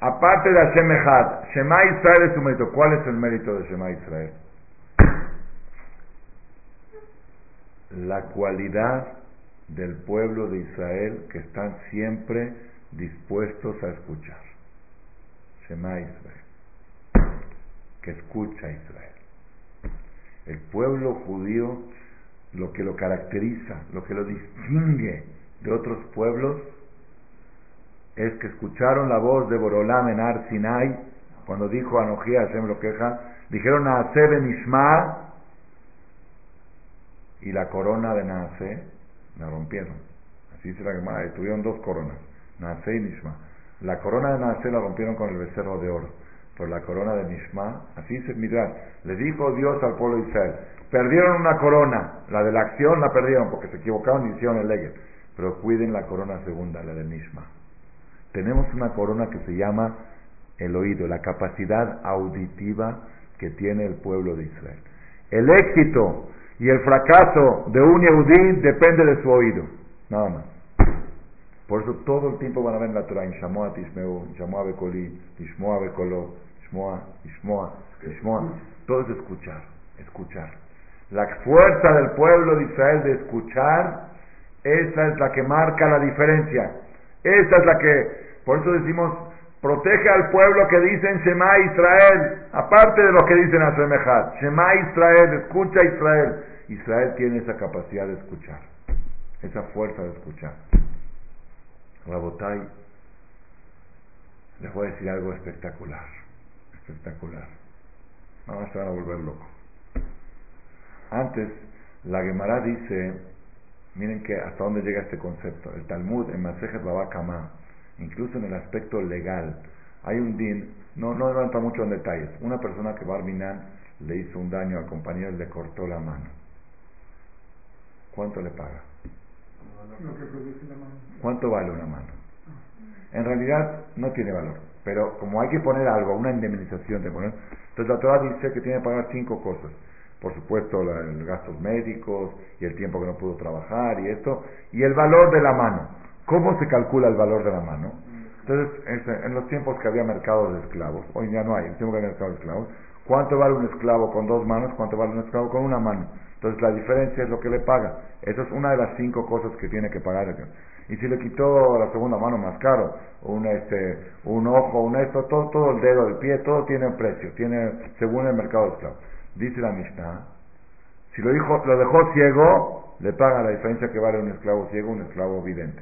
Aparte de Hashem Shema Israel es un mérito. ¿Cuál es el mérito de Shema Israel? La cualidad del pueblo de Israel que están siempre dispuestos a escuchar. Shema Israel, que escucha Israel. El pueblo judío, lo que lo caracteriza, lo que lo distingue de otros pueblos, es que escucharon la voz de Borolam en Ar Sinai, cuando dijo Anojía Hashem lo queja, dijeron Naase Benishma, y la corona de Naase la rompieron. Así dice la Gemara, tuvieron dos coronas, Naase y Nishma. La corona de Naase la rompieron con el becerro de oro, la corona de Nishma, así dice Midrash, le dijo Dios al pueblo de Israel, perdieron una corona, la de la acción la perdieron porque se equivocaron y hicieron el lege, pero cuiden la corona segunda, la de Nishma. Tenemos una corona que se llama el oído, la capacidad auditiva que tiene el pueblo de Israel. El éxito y el fracaso de un Yehudí depende de su oído, nada más. Por eso todo el tiempo van a ver en la Torah, Tishmeu, Shamoa Bekoli, Ishmoa Bekolo, Ishmoa, Ishmoa, Ishmoa. Todo es escuchar, escuchar. La fuerza del pueblo de Israel de escuchar, esa es la que marca la diferencia. Esa es la que, por eso decimos, protege al pueblo que dicen Shema Israel, aparte de lo que dicen a Semejat. Shema Israel, escucha Israel. Israel tiene esa capacidad de escuchar, esa fuerza de escuchar. Rabotai, les voy a decir algo espectacular, espectacular. Ahora se van a volver locos. Antes, la Gemara dice, miren que hasta dónde llega este concepto. El Talmud en Masejet Baba incluso en el aspecto legal, hay un din, no, no levanta mucho en detalles. Una persona que Barminan le hizo un daño al compañero y le cortó la mano. ¿cuánto le paga? ¿Cuánto vale una mano? En realidad no tiene valor. Pero como hay que poner algo, una indemnización de poner, entonces la Torah dice que tiene que pagar cinco cosas. Por supuesto, los gastos médicos y el tiempo que no pudo trabajar y esto, y el valor de la mano. ¿Cómo se calcula el valor de la mano? Entonces, en los tiempos que había mercados de esclavos, hoy ya no hay, en tiempo que había mercados de esclavos, ¿cuánto vale un esclavo con dos manos? ¿Cuánto vale un esclavo con una mano? Entonces la diferencia es lo que le paga. Esa es una de las cinco cosas que tiene que pagar. Y si le quitó la segunda mano más caro, un, este, un ojo, un esto, todo, todo el dedo, el pie, todo tiene precio, tiene según el mercado de esclavos. Dice la Mishnah, si lo, dijo, lo dejó ciego, le paga la diferencia que vale un esclavo ciego, un esclavo vidente.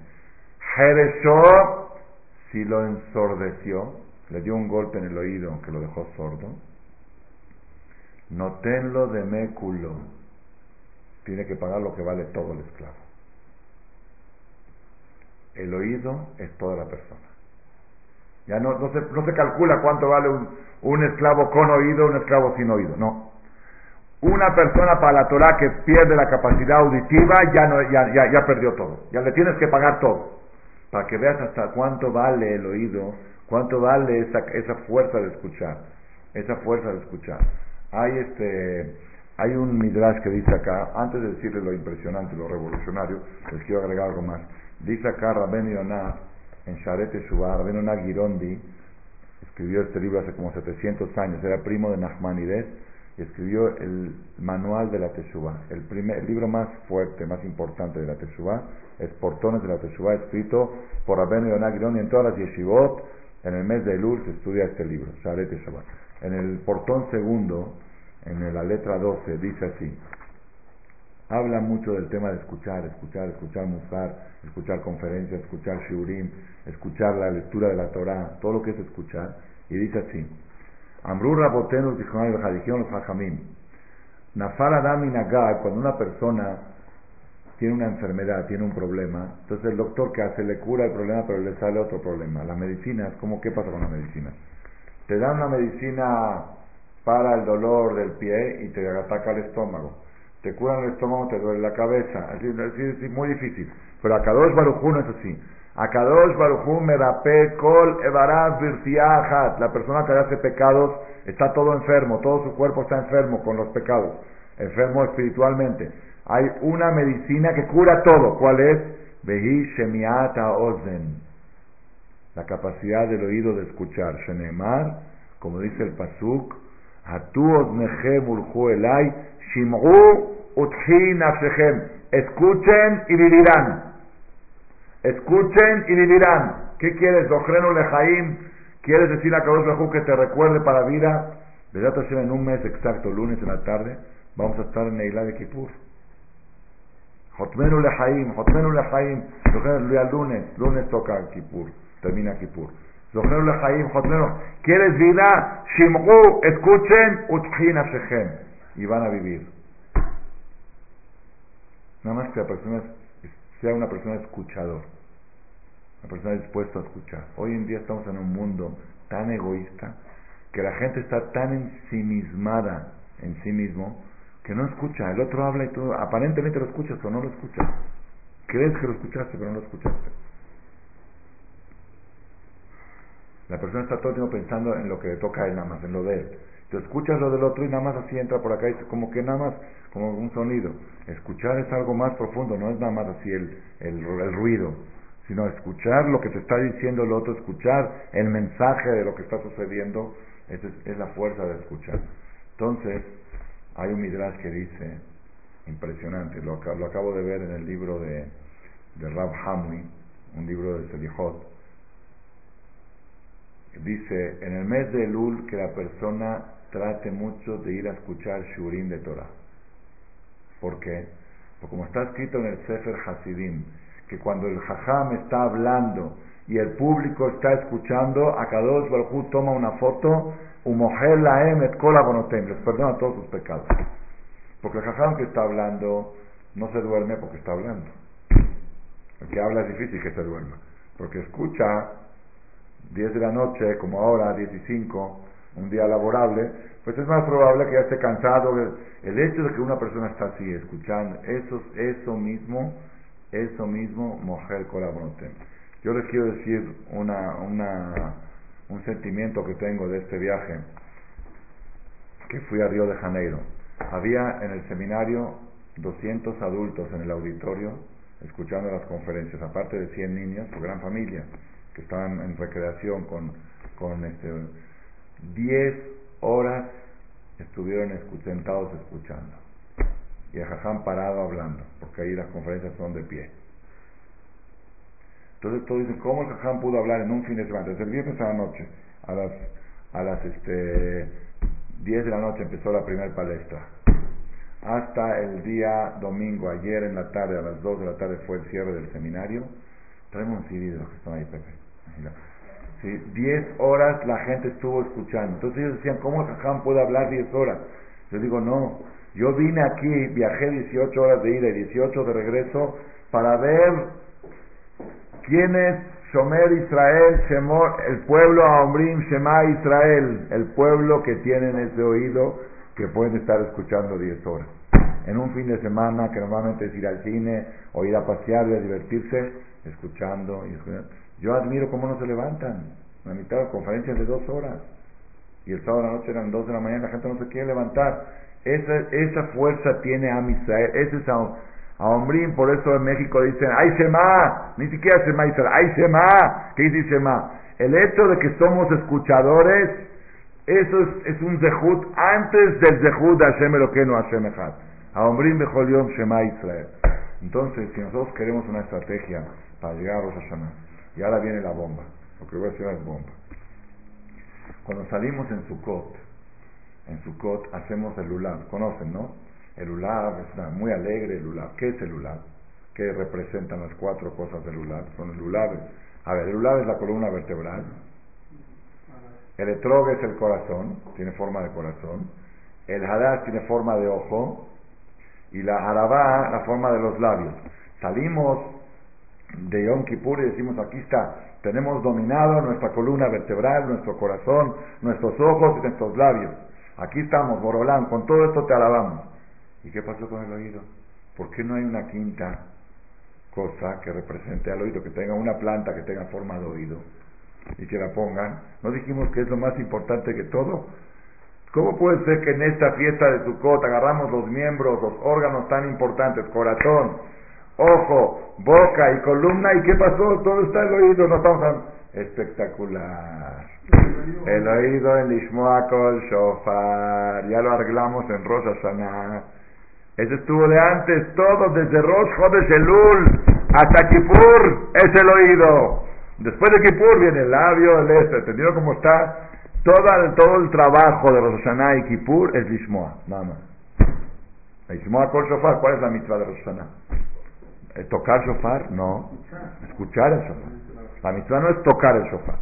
Jereshó si lo ensordeció, le dio un golpe en el oído que lo dejó sordo, notenlo de méculo, tiene que pagar lo que vale todo el esclavo. El oído es toda la persona. Ya no, no, se, no se calcula cuánto vale un, un esclavo con oído, un esclavo sin oído, no. Una persona para la Torah que pierde la capacidad auditiva ya, no, ya, ya, ya perdió todo. Ya le tienes que pagar todo para que veas hasta cuánto vale el oído, cuánto vale esa, esa fuerza de escuchar, esa fuerza de escuchar. Hay este, hay un midrash que dice acá, antes de decirle lo impresionante, lo revolucionario, les quiero agregar algo más. Dice acá Rabben Yonah, en Sharet Shuvah, Rabben Yonah Girondi, escribió este libro hace como 700 años, era primo de Nachmanides, y escribió el manual de la Teshuvah, el, primer, libro más fuerte, más importante de la Teshuvah, es Portones de la Teshuvah, escrito por Rabben Yonah Girondi en todas las yeshivot, en el mes de Elul se estudia este libro, Sharet Teshuvah. En el portón segundo, en la letra 12, dice así, habla mucho del tema de escuchar, escuchar, escuchar Musar, escuchar conferencias, escuchar Shiurim, escuchar la lectura de la Torah, todo lo que es escuchar, y dice así, Amrur Rabotenu dijeron los Hajamim, Nafal Adam cuando una persona tiene una enfermedad, tiene un problema, entonces el doctor que hace le cura el problema, pero le sale otro problema. La medicina, ¿cómo qué pasa con la medicina? Te dan una medicina para el dolor del pie y te ataca el estómago. Te curan el estómago, te duele la cabeza. Así, es muy difícil. Pero a Kadosh Barujú no es así. A Kadosh Barujú merape kol evaraz La persona que hace pecados está todo enfermo, todo su cuerpo está enfermo con los pecados, enfermo espiritualmente. Hay una medicina que cura todo. ¿Cuál es? Vehi Shemiata Ozen. La capacidad del oído de escuchar. Shenemar, como dice el Pasuk, Escuchen y vivirán. Escuchen y vivirán. ¿Qué quieres? Dojrenu lejaim. ¿Quieres decir a Kadosh que te recuerde para vida? en un mes exacto, lunes en la tarde, vamos a estar en Neilá de Kippur. Jotmenu lejaim, Jotmenu lejaim. Lunes, lunes toca Kippur, termina Kippur. ¿Quieres vida? Shim'u, escuchen, utjina shechem. Y van a vivir. Nada más que la persona sea una persona escuchador. Una persona dispuesta a escuchar. Hoy en día estamos en un mundo tan egoísta que la gente está tan ensimismada en sí mismo que no escucha. El otro habla y tú aparentemente lo escuchas, pero no lo escuchas. Crees que lo escuchaste, pero no lo escuchaste. La persona está todo el tiempo pensando en lo que le toca a él nada más, en lo de él. Tú escuchas lo del otro y nada más así entra por acá y como que nada más, como un sonido. Escuchar es algo más profundo, no es nada más así el, el, ruido, sino escuchar lo que te está diciendo el otro, escuchar el mensaje de lo que está sucediendo, esa es, la fuerza de escuchar. Entonces, hay un midrash que dice, impresionante, lo, lo acabo de ver en el libro de, de Rab Hamui, un libro de Selijot, dice en el mes de Elul que la persona trate mucho de ir a escuchar Shurim de Torah. ¿Por qué? Porque como está escrito en el Sefer Hasidim, que cuando el Jajam está hablando y el público está escuchando, a Kadosh Baruj toma una foto, Umogel Laem et les perdona todos sus pecados. Porque el Jajam que está hablando no se duerme porque está hablando. El que habla es difícil que se duerma, porque escucha 10 de la noche, como ahora, 15, un día laborable, pues es más probable que ya esté cansado. El hecho de que una persona está así escuchando, eso, eso mismo, eso mismo, mujer colaboratem. Yo les quiero decir una, una, un sentimiento que tengo de este viaje, que fui a Río de Janeiro. Había en el seminario 200 adultos en el auditorio escuchando las conferencias, aparte de 100 niños, su gran familia, que estaban en recreación con, con este, 10 horas estuvieron sentados escuchando. Y el jajam parado hablando, porque ahí las conferencias son de pie. Entonces todos dicen, ¿cómo el jajam pudo hablar en un fin de semana? Desde el viernes a la noche, a las, a las este, 10 de la noche empezó la primera palestra. Hasta el día domingo, ayer en la tarde, a las 2 de la tarde fue el cierre del seminario. Traemos un CD de los que están ahí, Pepe. ¿Sí? 10 horas la gente estuvo escuchando. Entonces ellos decían, ¿cómo el puede hablar 10 horas? Yo digo, no. Yo vine aquí, viajé 18 horas de ida y 18 de regreso para ver quién es Shomer Israel, Shemor, el pueblo Aombrim Shema Israel, el pueblo que tienen ese oído que pueden estar escuchando 10 horas. En un fin de semana, que normalmente es ir al cine o ir a pasear y a divertirse, escuchando y Yo admiro cómo no se levantan. La mitad de conferencias de dos horas. Y el sábado de la noche eran dos de la mañana, la gente no se quiere levantar. Esa, esa fuerza tiene a Misael, ese es a, Ombrim, por eso en México dicen, ¡ay Shema! Ni siquiera Shema Israel, ¡ay Shema! ¿Qué dice Shema? El hecho de que somos escuchadores, eso es, es un zehut antes del zehut de Hashem Eloqueno Hashem Echad. A Ombrim Bechol Shema Israel. Entonces, si nosotros queremos una estrategia para llegar a Rosh y ahora viene la bomba, lo que voy a decir es bomba. Cuando salimos en Sukkot, en Sukkot hacemos el Lulav, conocen, ¿no? El Lulav es muy alegre, el Lulav. ¿Qué es el Lulav? ¿Qué representan las cuatro cosas del Lulav? Son el Lulav. A ver, el Lulav es la columna vertebral. El etrog es el corazón, tiene forma de corazón. El Hadash tiene forma de ojo. Y la Arabá, la forma de los labios. Salimos de Yom Kippur y decimos, aquí está, tenemos dominado nuestra columna vertebral, nuestro corazón, nuestros ojos y nuestros labios. Aquí estamos, Borolán, con todo esto te alabamos. ¿Y qué pasó con el oído? ¿Por qué no hay una quinta cosa que represente al oído, que tenga una planta que tenga forma de oído y que la pongan? ¿No dijimos que es lo más importante que todo? ¿Cómo puede ser que en esta fiesta de Sukkot agarramos los miembros, los órganos tan importantes, corazón, ojo, boca y columna, ¿y qué pasó? Todo está el oído, no estamos Espectacular. El oído en Lishmoakol Shofar, ya lo arreglamos en Rosa Sana. Ese estuvo de antes, todo desde Rosh Chodesh Elul hasta Kippur es el oído. Después de Kippur viene el labio, el este, ¿entendido cómo está? Todo, todo el trabajo de Rosh Hashanah y Kippur es Lishmoa, nada más. Lishmoa Kol Shofar, ¿cuál es la mitzvah de Rosh Hashanah? ¿Eh, ¿Tocar shofar? No. Escuchar el shofar. La mitzvah no es tocar el shofar.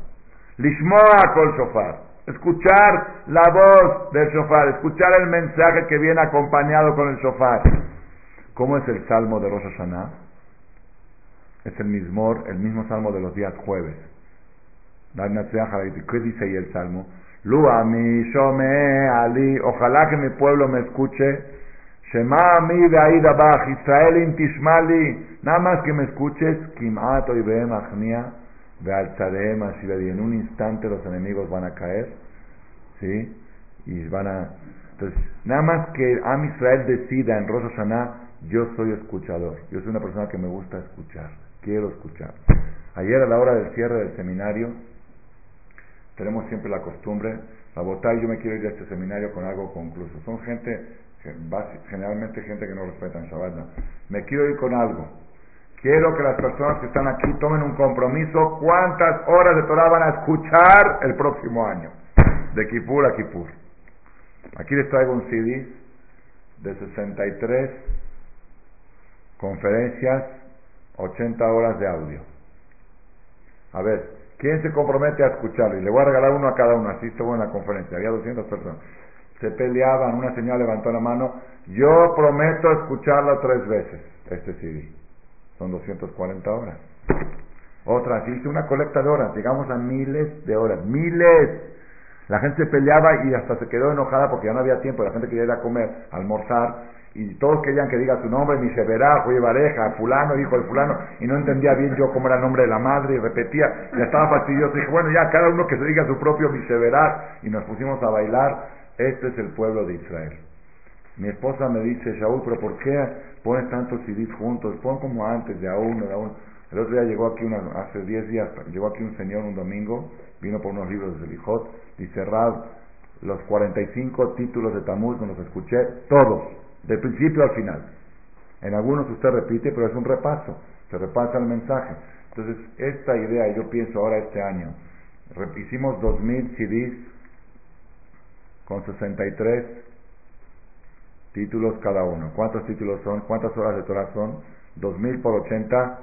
Lishmoa Kol Shofar escuchar la voz del shofar, escuchar el mensaje que viene acompañado con el shofar. ¿Cómo es el salmo de Rosh Hashanah? Es el mismo, el mismo salmo de los días jueves. ¿Qué dice ahí el salmo? shome ali, ojalá que mi pueblo me escuche. Shema mi Israel tishmali, nada más que me escuches, kimat oibem achnia y en un instante los enemigos van a caer, ¿sí? Y van a... Entonces, nada más que Am Israel decida en Rosh yo soy escuchador. Yo soy una persona que me gusta escuchar. Quiero escuchar. Ayer a la hora del cierre del seminario, tenemos siempre la costumbre, la y yo me quiero ir a este seminario con algo concluso. Son gente, generalmente gente que no respeta en Shabbat. Me quiero ir con algo. Quiero que las personas que están aquí tomen un compromiso. ¿Cuántas horas de Torah van a escuchar el próximo año? De Kippur a Kippur. Aquí les traigo un CD de 63 conferencias, 80 horas de audio. A ver, ¿quién se compromete a escucharlo? Y le voy a regalar uno a cada uno. Así estuvo en la conferencia. Había 200 personas. Se peleaban. Una señora levantó la mano. Yo prometo escucharlo tres veces, este CD. Son 240 horas. Otra, si hice una colecta de horas, llegamos a miles de horas, miles. La gente se peleaba y hasta se quedó enojada porque ya no había tiempo, la gente quería ir a comer, almorzar, y todos querían que diga su nombre, mi Severá, Vareja, fulano, hijo de fulano, y no entendía bien yo cómo era el nombre de la madre, y repetía, ya estaba fastidioso, dije, bueno, ya cada uno que se diga su propio mi y nos pusimos a bailar, este es el pueblo de Israel. Mi esposa me dice, Shaul, pero ¿por qué pones tantos CDs juntos? Pon como antes, de a uno, de a uno. El otro día llegó aquí, una, hace 10 días, llegó aquí un señor un domingo, vino por unos libros de Selijot, dice, Rab, los 45 títulos de Tamuz, los escuché, todos de principio al final. En algunos usted repite, pero es un repaso, se repasa el mensaje. Entonces, esta idea, yo pienso ahora este año, hicimos 2000 CDs con 63 títulos cada uno. ¿Cuántos títulos son? ¿Cuántas horas de Torah son? 2000 por 80,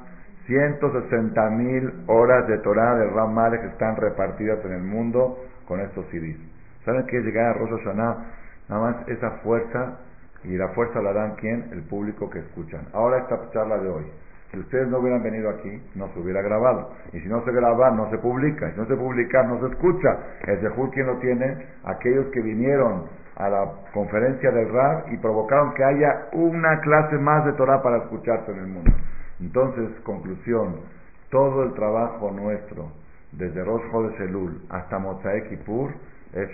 160 mil horas de Torah de Ram que están repartidas en el mundo con estos CDs. ¿Saben qué es llegar a Rosh Hashanah? Nada más esa fuerza y la fuerza la dan quién? El público que escuchan. Ahora esta charla de hoy. Si ustedes no hubieran venido aquí, no se hubiera grabado. Y si no se graba, no se publica. Si no se publica, no se escucha. El Zehur, ¿quién lo tiene? Aquellos que vinieron a la conferencia del RAB y provocaron que haya una clase más de Torah para escucharse en el mundo. Entonces, conclusión, todo el trabajo nuestro, desde Rosh Chodesh Elul hasta Mozaek Kippur, es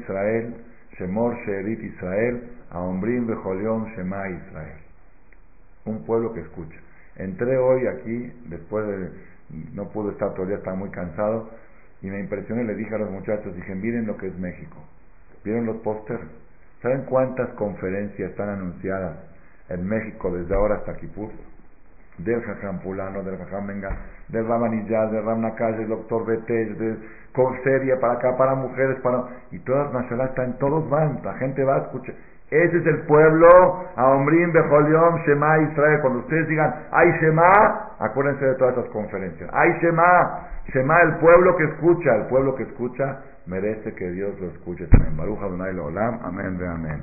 Israel, Shemor Sheerit Israel, Aombrim Bejolión Shema Israel. Un pueblo que escucha. Entré hoy aquí, después de, no pude estar todavía, estaba muy cansado, y me impresioné, le dije a los muchachos, dije, miren lo que es México. ¿Vieron los pósters? ¿Saben cuántas conferencias están anunciadas en México desde ahora hasta Kipur? Del Jajam Pulano, del Jajam Menga, del Rabanillaz, del Ramnakaj, del Doctor Betel, de serie para acá, para mujeres, para... Y todas nacionales están, todos van, la gente va a escuchar. Ese es el pueblo, Aomrim, Bejoliom, Shema, Israel. Cuando ustedes digan, ay Shema, acuérdense de todas esas conferencias. Ay Shema, Shema, el pueblo que escucha, el pueblo que escucha merece que Dios lo escuche también. Baruch Adonai Olam, amén, amén.